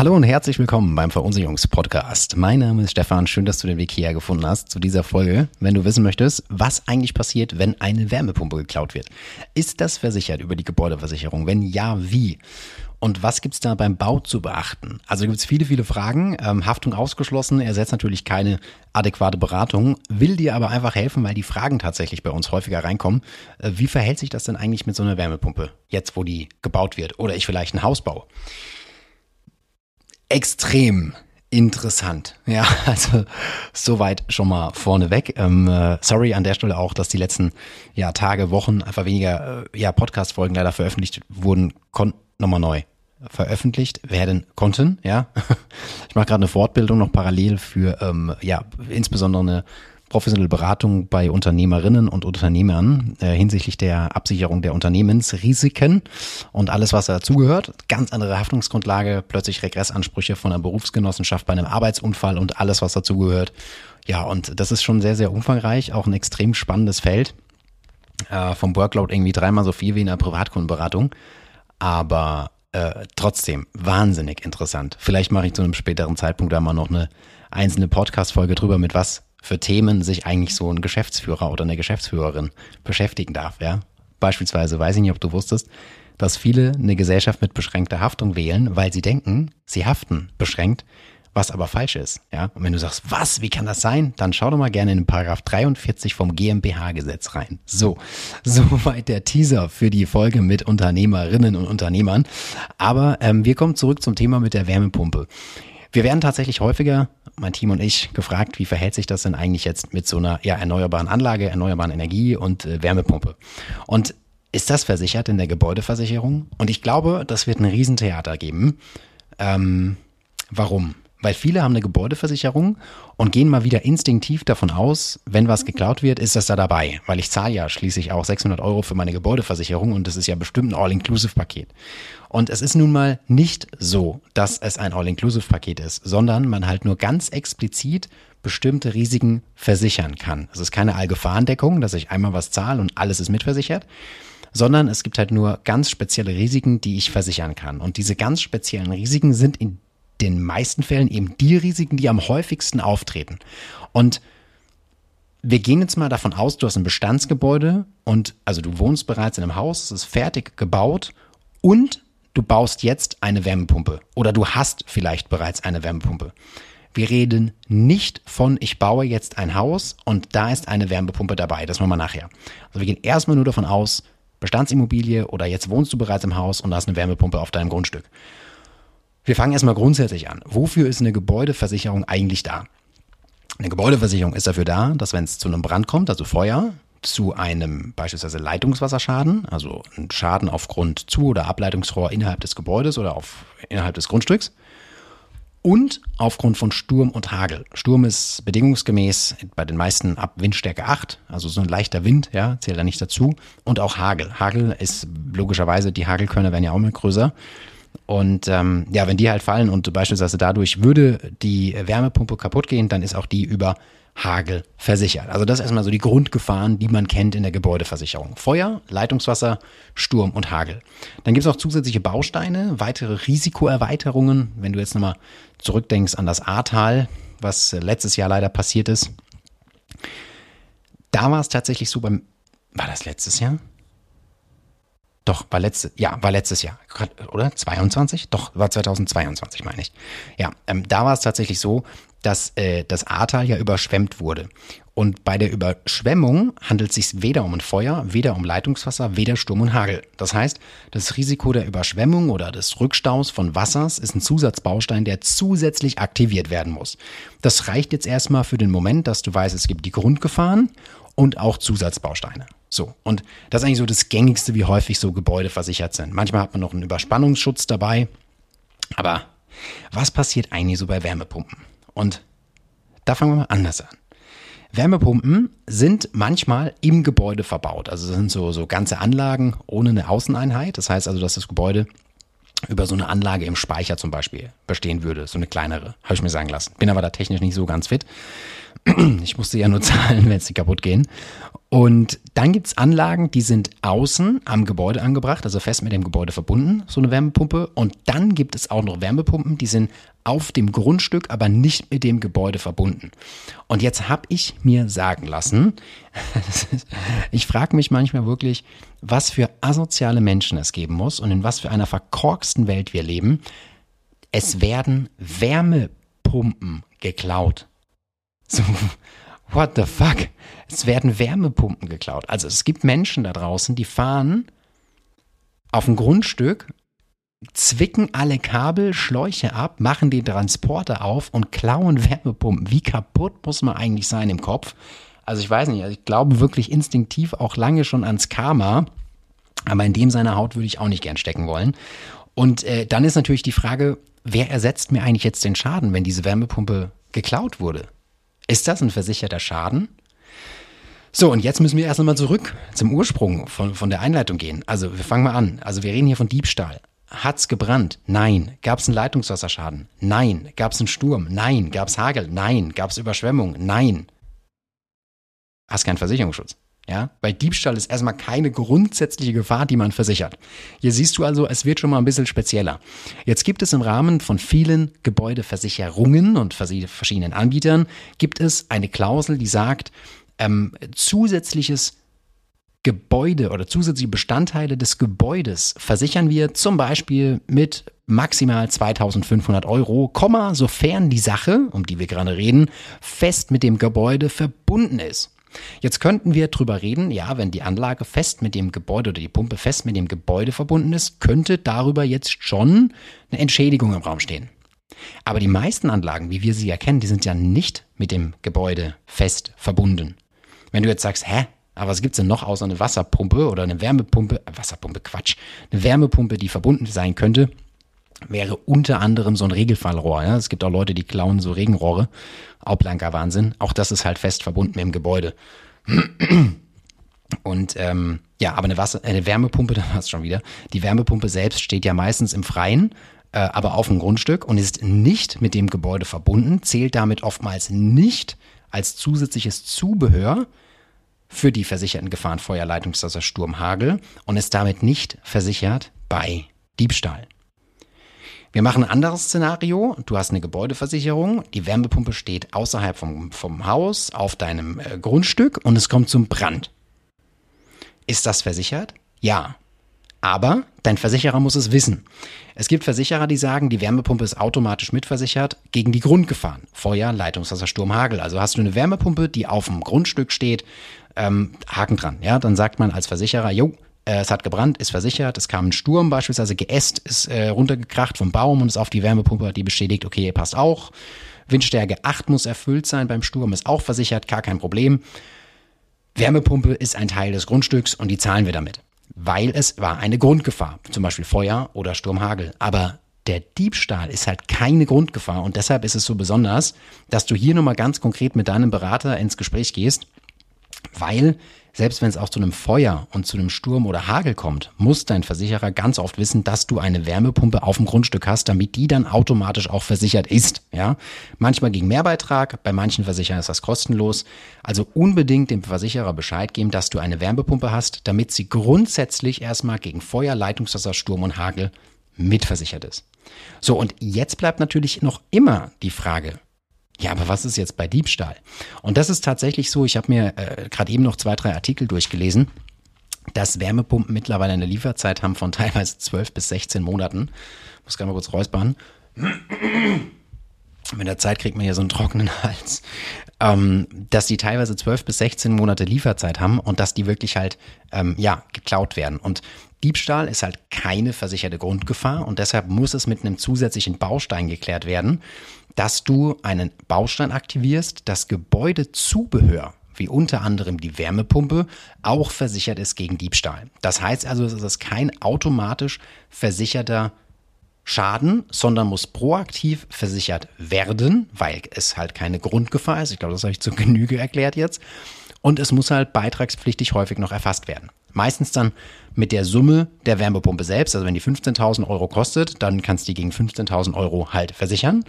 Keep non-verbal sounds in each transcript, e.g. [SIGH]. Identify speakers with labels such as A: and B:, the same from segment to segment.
A: Hallo und herzlich willkommen beim Verunsicherungspodcast. Mein Name ist Stefan. Schön, dass du den Weg hierher gefunden hast zu dieser Folge. Wenn du wissen möchtest, was eigentlich passiert, wenn eine Wärmepumpe geklaut wird. Ist das versichert über die Gebäudeversicherung? Wenn ja, wie? Und was gibt's da beim Bau zu beachten? Also gibt's viele, viele Fragen. Ähm, Haftung ausgeschlossen, ersetzt natürlich keine adäquate Beratung, will dir aber einfach helfen, weil die Fragen tatsächlich bei uns häufiger reinkommen. Äh, wie verhält sich das denn eigentlich mit so einer Wärmepumpe, jetzt wo die gebaut wird? Oder ich vielleicht ein Haus baue? Extrem interessant. Ja, [LAUGHS] also soweit schon mal vorneweg. Ähm, äh, sorry an der Stelle auch, dass die letzten ja, Tage, Wochen einfach weniger äh, ja, Podcast-Folgen leider veröffentlicht wurden, konnten nochmal neu veröffentlicht werden konnten. Ja, [LAUGHS] ich mache gerade eine Fortbildung noch parallel für ähm, ja insbesondere eine professionelle Beratung bei Unternehmerinnen und Unternehmern äh, hinsichtlich der Absicherung der Unternehmensrisiken und alles, was dazugehört. Ganz andere Haftungsgrundlage, plötzlich Regressansprüche von einer Berufsgenossenschaft bei einem Arbeitsunfall und alles, was dazugehört. Ja, und das ist schon sehr, sehr umfangreich, auch ein extrem spannendes Feld. Äh, vom Workload irgendwie dreimal so viel wie in einer Privatkundenberatung. Aber äh, trotzdem wahnsinnig interessant. Vielleicht mache ich zu einem späteren Zeitpunkt da mal noch eine einzelne Podcast-Folge drüber, mit was für Themen sich eigentlich so ein Geschäftsführer oder eine Geschäftsführerin beschäftigen darf, ja. Beispielsweise weiß ich nicht, ob du wusstest, dass viele eine Gesellschaft mit beschränkter Haftung wählen, weil sie denken, sie haften beschränkt, was aber falsch ist, ja. Und wenn du sagst, was, wie kann das sein? Dann schau doch mal gerne in den Paragraph 43 vom GmbH-Gesetz rein. So, [LAUGHS] soweit der Teaser für die Folge mit Unternehmerinnen und Unternehmern. Aber ähm, wir kommen zurück zum Thema mit der Wärmepumpe. Wir werden tatsächlich häufiger, mein Team und ich, gefragt, wie verhält sich das denn eigentlich jetzt mit so einer ja, erneuerbaren Anlage, erneuerbaren Energie und äh, Wärmepumpe? Und ist das versichert in der Gebäudeversicherung? Und ich glaube, das wird ein Riesentheater geben. Ähm, warum? Weil viele haben eine Gebäudeversicherung und gehen mal wieder instinktiv davon aus, wenn was geklaut wird, ist das da dabei. Weil ich zahle ja schließlich auch 600 Euro für meine Gebäudeversicherung und das ist ja bestimmt ein All-Inclusive-Paket. Und es ist nun mal nicht so, dass es ein All-Inclusive-Paket ist, sondern man halt nur ganz explizit bestimmte Risiken versichern kann. Es ist keine Allgefahrendeckung, dass ich einmal was zahle und alles ist mitversichert, sondern es gibt halt nur ganz spezielle Risiken, die ich versichern kann. Und diese ganz speziellen Risiken sind in den meisten Fällen eben die Risiken, die am häufigsten auftreten. Und wir gehen jetzt mal davon aus, du hast ein Bestandsgebäude und also du wohnst bereits in einem Haus, es ist fertig gebaut und du baust jetzt eine Wärmepumpe oder du hast vielleicht bereits eine Wärmepumpe. Wir reden nicht von, ich baue jetzt ein Haus und da ist eine Wärmepumpe dabei. Das machen wir nachher. Also wir gehen erstmal nur davon aus, Bestandsimmobilie oder jetzt wohnst du bereits im Haus und hast eine Wärmepumpe auf deinem Grundstück. Wir fangen erstmal grundsätzlich an. Wofür ist eine Gebäudeversicherung eigentlich da? Eine Gebäudeversicherung ist dafür da, dass wenn es zu einem Brand kommt, also Feuer, zu einem beispielsweise Leitungswasserschaden, also ein Schaden aufgrund Zu- oder Ableitungsrohr innerhalb des Gebäudes oder auf, innerhalb des Grundstücks und aufgrund von Sturm und Hagel. Sturm ist bedingungsgemäß bei den meisten ab Windstärke 8, also so ein leichter Wind, ja, zählt da nicht dazu. Und auch Hagel. Hagel ist logischerweise, die Hagelkörner werden ja auch mal größer. Und ähm, ja, wenn die halt fallen und beispielsweise dadurch würde die Wärmepumpe kaputt gehen, dann ist auch die über Hagel versichert. Also das ist erstmal so die Grundgefahren, die man kennt in der Gebäudeversicherung. Feuer, Leitungswasser, Sturm und Hagel. Dann gibt es auch zusätzliche Bausteine, weitere Risikoerweiterungen. Wenn du jetzt nochmal zurückdenkst an das Ahrtal, was letztes Jahr leider passiert ist. Da war es tatsächlich so beim, war das letztes Jahr? Doch, war letztes, ja, war letztes Jahr, oder? 22? Doch, war 2022, meine ich. Ja, ähm, da war es tatsächlich so, dass äh, das Ahrtal ja überschwemmt wurde. Und bei der Überschwemmung handelt es sich weder um ein Feuer, weder um Leitungswasser, weder Sturm und Hagel. Das heißt, das Risiko der Überschwemmung oder des Rückstaus von Wassers ist ein Zusatzbaustein, der zusätzlich aktiviert werden muss. Das reicht jetzt erstmal für den Moment, dass du weißt, es gibt die Grundgefahren und auch Zusatzbausteine. So, und das ist eigentlich so das Gängigste, wie häufig so Gebäude versichert sind. Manchmal hat man noch einen Überspannungsschutz dabei. Aber was passiert eigentlich so bei Wärmepumpen? Und da fangen wir mal anders an. Wärmepumpen sind manchmal im Gebäude verbaut. Also sind so, so ganze Anlagen ohne eine Außeneinheit. Das heißt also, dass das Gebäude über so eine Anlage im Speicher zum Beispiel bestehen würde, so eine kleinere, habe ich mir sagen lassen. Bin aber da technisch nicht so ganz fit. [CLEARS THROAT] Ich musste ja nur [LAUGHS] zahlen, wenn sie kaputt gehen. Und dann gibt's Anlagen, die sind außen am Gebäude angebracht, also fest mit dem Gebäude verbunden, so eine Wärmepumpe. Und dann gibt es auch noch Wärmepumpen, die sind auf dem Grundstück, aber nicht mit dem Gebäude verbunden. Und jetzt habe ich mir sagen lassen, [LAUGHS] ich frage mich manchmal wirklich, was für asoziale Menschen es geben muss und in was für einer verkorksten Welt wir leben. Es werden Wärmepumpen geklaut. So, what the fuck? Es werden Wärmepumpen geklaut. Also es gibt Menschen da draußen, die fahren auf ein Grundstück, zwicken alle Kabel, Schläuche ab, machen den Transporter auf und klauen Wärmepumpen. Wie kaputt muss man eigentlich sein im Kopf? Also ich weiß nicht, also ich glaube wirklich instinktiv auch lange schon ans Karma, aber in dem seiner Haut würde ich auch nicht gern stecken wollen. Und äh, dann ist natürlich die Frage, wer ersetzt mir eigentlich jetzt den Schaden, wenn diese Wärmepumpe geklaut wurde? Ist das ein versicherter Schaden? So, und jetzt müssen wir erst einmal zurück zum Ursprung von, von der Einleitung gehen. Also, wir fangen mal an. Also, wir reden hier von Diebstahl. Hat's gebrannt? Nein. Gab's einen Leitungswasserschaden? Nein. Gab's einen Sturm? Nein. Gab's Hagel? Nein. Gab's Überschwemmung? Nein. Hast keinen Versicherungsschutz. Ja, bei Diebstahl ist erstmal keine grundsätzliche Gefahr, die man versichert. Hier siehst du also, es wird schon mal ein bisschen spezieller. Jetzt gibt es im Rahmen von vielen Gebäudeversicherungen und verschiedenen Anbietern gibt es eine Klausel, die sagt, ähm, zusätzliches Gebäude oder zusätzliche Bestandteile des Gebäudes versichern wir zum Beispiel mit maximal 2500 Euro, Komma, sofern die Sache, um die wir gerade reden, fest mit dem Gebäude verbunden ist. Jetzt könnten wir drüber reden, ja, wenn die Anlage fest mit dem Gebäude oder die Pumpe fest mit dem Gebäude verbunden ist, könnte darüber jetzt schon eine Entschädigung im Raum stehen. Aber die meisten Anlagen, wie wir sie erkennen, die sind ja nicht mit dem Gebäude fest verbunden. Wenn du jetzt sagst, hä, aber was gibt's denn noch außer eine Wasserpumpe oder eine Wärmepumpe? Äh, Wasserpumpe, Quatsch. Eine Wärmepumpe, die verbunden sein könnte, wäre unter anderem so ein Regelfallrohr. Ja? Es gibt auch Leute, die klauen so Regenrohre. Auch blanker Wahnsinn. Auch das ist halt fest verbunden mit dem Gebäude. Und ähm, ja, aber eine, Wasser, eine Wärmepumpe, [LAUGHS] da war es schon wieder. Die Wärmepumpe selbst steht ja meistens im Freien, äh, aber auf dem Grundstück und ist nicht mit dem Gebäude verbunden, zählt damit oftmals nicht als zusätzliches Zubehör für die versicherten Gefahren Feuer, Leitungswasser, Sturm, Hagel und ist damit nicht versichert bei Diebstahl. Wir machen ein anderes Szenario. Du hast eine Gebäudeversicherung, die Wärmepumpe steht außerhalb vom, vom Haus auf deinem äh, Grundstück und es kommt zum Brand. Ist das versichert? Ja. Aber dein Versicherer muss es wissen. Es gibt Versicherer, die sagen, die Wärmepumpe ist automatisch mitversichert gegen die Grundgefahren. Feuer, Leitungswasser, Sturm, Hagel. Also hast du eine Wärmepumpe, die auf dem Grundstück steht, ähm, Haken dran. Ja, dann sagt man als Versicherer, jo, es hat gebrannt, ist versichert, es kam ein Sturm beispielsweise, Geäst ist äh, runtergekracht vom Baum und ist auf die Wärmepumpe, die bestätigt, okay, passt auch. Windstärke 8 muss erfüllt sein beim Sturm, ist auch versichert, gar kein Problem. Wärmepumpe ist ein Teil des Grundstücks und die zahlen wir damit weil es war eine Grundgefahr, zum Beispiel Feuer oder Sturmhagel. Aber der Diebstahl ist halt keine Grundgefahr und deshalb ist es so besonders, dass du hier nochmal ganz konkret mit deinem Berater ins Gespräch gehst, weil selbst wenn es auch zu einem Feuer und zu einem Sturm oder Hagel kommt, muss dein Versicherer ganz oft wissen, dass du eine Wärmepumpe auf dem Grundstück hast, damit die dann automatisch auch versichert ist. Ja, manchmal gegen Mehrbeitrag, bei manchen Versicherern ist das kostenlos. Also unbedingt dem Versicherer Bescheid geben, dass du eine Wärmepumpe hast, damit sie grundsätzlich erstmal gegen Feuer, Leitungswasser, Sturm und Hagel mitversichert ist. So, und jetzt bleibt natürlich noch immer die Frage, ja, aber was ist jetzt bei Diebstahl? Und das ist tatsächlich so, ich habe mir äh, gerade eben noch zwei, drei Artikel durchgelesen, dass Wärmepumpen mittlerweile eine Lieferzeit haben von teilweise 12 bis 16 Monaten. Ich muss gerade mal kurz räuspern. Mit der Zeit kriegt man hier so einen trockenen [LAUGHS] Hals. Ähm, dass die teilweise 12 bis 16 Monate Lieferzeit haben und dass die wirklich halt, ähm, ja, geklaut werden. Und Diebstahl ist halt keine versicherte Grundgefahr und deshalb muss es mit einem zusätzlichen Baustein geklärt werden dass du einen Baustein aktivierst, das Gebäudezubehör wie unter anderem die Wärmepumpe, auch versichert ist gegen Diebstahl. Das heißt also, es ist kein automatisch versicherter Schaden, sondern muss proaktiv versichert werden, weil es halt keine Grundgefahr ist. Ich glaube, das habe ich zur [LAUGHS] Genüge erklärt jetzt. Und es muss halt beitragspflichtig häufig noch erfasst werden. Meistens dann mit der Summe der Wärmepumpe selbst. Also wenn die 15.000 Euro kostet, dann kannst du die gegen 15.000 Euro halt versichern.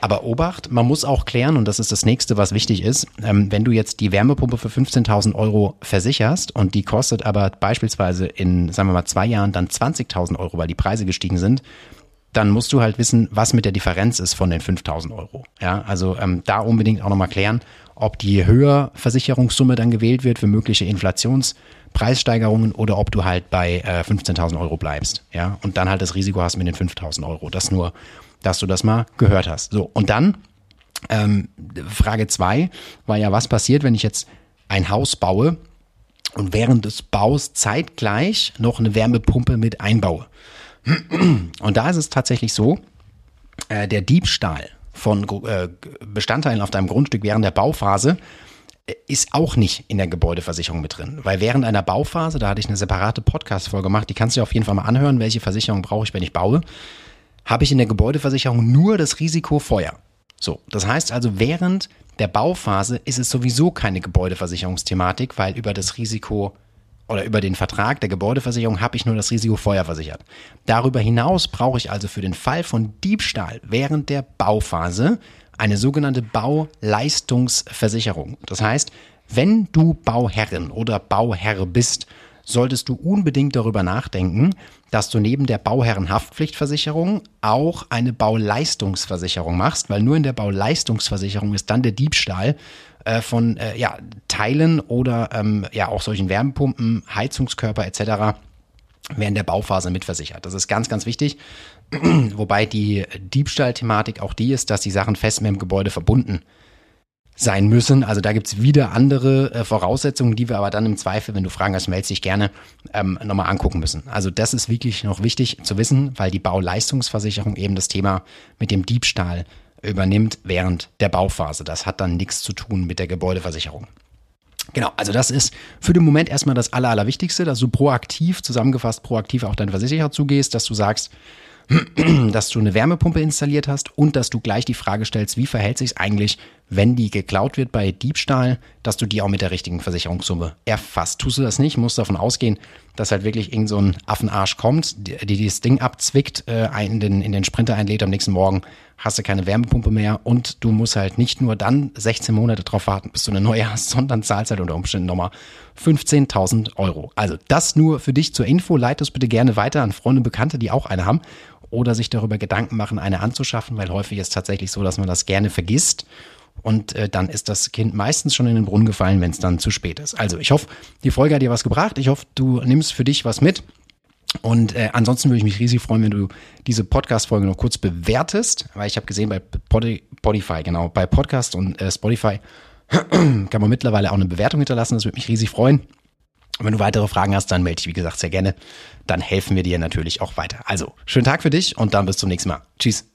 A: Aber Obacht, man muss auch klären, und das ist das nächste, was wichtig ist, ähm, wenn du jetzt die Wärmepumpe für 15.000 Euro versicherst und die kostet aber beispielsweise in, sagen wir mal, zwei Jahren dann 20.000 Euro, weil die Preise gestiegen sind, dann musst du halt wissen, was mit der Differenz ist von den 5.000 Euro. Ja, also ähm, da unbedingt auch nochmal klären, ob die Höherversicherungssumme dann gewählt wird für mögliche Inflationspreissteigerungen oder ob du halt bei äh, 15.000 Euro bleibst. Ja, und dann halt das Risiko hast mit den 5.000 Euro. Das nur dass du das mal gehört hast. So, und dann ähm, Frage zwei war ja, was passiert, wenn ich jetzt ein Haus baue und während des Baus zeitgleich noch eine Wärmepumpe mit einbaue. Und da ist es tatsächlich so, äh, der Diebstahl von äh, Bestandteilen auf deinem Grundstück während der Bauphase äh, ist auch nicht in der Gebäudeversicherung mit drin. Weil während einer Bauphase, da hatte ich eine separate Podcast-Folge gemacht, die kannst du dir auf jeden Fall mal anhören, welche Versicherung brauche ich, wenn ich baue habe ich in der Gebäudeversicherung nur das Risiko Feuer. So, das heißt also, während der Bauphase ist es sowieso keine Gebäudeversicherungsthematik, weil über das Risiko oder über den Vertrag der Gebäudeversicherung habe ich nur das Risiko Feuer versichert. Darüber hinaus brauche ich also für den Fall von Diebstahl während der Bauphase eine sogenannte Bauleistungsversicherung. Das heißt, wenn du Bauherrin oder Bauherr bist solltest du unbedingt darüber nachdenken, dass du neben der Bauherrenhaftpflichtversicherung auch eine Bauleistungsversicherung machst, weil nur in der Bauleistungsversicherung ist dann der Diebstahl äh, von äh, ja, Teilen oder ähm, ja auch solchen Wärmepumpen, Heizungskörper etc. während der Bauphase mitversichert. Das ist ganz, ganz wichtig. [CLEARS THROAT] Wobei die Diebstahlthematik auch die ist, dass die Sachen fest mit dem Gebäude verbunden sein müssen. Also da gibt's wieder andere äh, Voraussetzungen, die wir aber dann im Zweifel, wenn du Fragen hast, meldest dich gerne, ähm, nochmal angucken müssen. Also das ist wirklich noch wichtig zu wissen, weil die Bauleistungsversicherung eben das Thema mit dem Diebstahl übernimmt während der Bauphase. Das hat dann nichts zu tun mit der Gebäudeversicherung. Genau, also das ist für den Moment erstmal das Aller, Allerwichtigste, dass du proaktiv, zusammengefasst proaktiv auch deinen Versicherer zugehst, dass du sagst, [CLEARS THROAT] dass du eine Wärmepumpe installiert hast und dass du gleich die Frage stellst, wie verhält sich eigentlich, wenn die geklaut wird bei Diebstahl, dass du die auch mit der richtigen Versicherungssumme erfasst. Tust du das nicht, musst davon ausgehen, dass halt wirklich irgend so ein Affenarsch kommt, die, die das Ding abzwickt, äh, in, den, in den Sprinter einlädt, am nächsten Morgen hast du keine Wärmepumpe mehr und du musst halt nicht nur dann 16 Monate drauf warten, bis du eine neue hast, [LAUGHS] sondern zahlst halt unter Umständen nochmal 15.000 Euro. Also das nur für dich zur Info. Leit es bitte gerne weiter an Freunde und Bekannte, die auch eine haben oder sich darüber Gedanken machen, eine anzuschaffen, weil häufig ist tatsächlich so, dass man das gerne vergisst und äh, dann ist das Kind meistens schon in den Brunnen gefallen, wenn es dann zu spät ist. Also ich hoffe, die Folge hat dir was gebracht. Ich hoffe, du nimmst für dich was mit. Und äh, ansonsten würde ich mich riesig freuen, wenn du diese Podcast-Folge noch kurz bewertest, weil ich habe gesehen bei Spotify, genau, bei Podcast und äh, Spotify [CLEARS THROAT] kann man mittlerweile auch eine Bewertung hinterlassen. Das würde mich riesig freuen. Und wenn du weitere Fragen hast, dann melde dich, wie gesagt, sehr gerne. Dann helfen wir dir natürlich auch weiter. Also, schönen Tag für dich und dann bis zum nächsten Mal. Tschüss.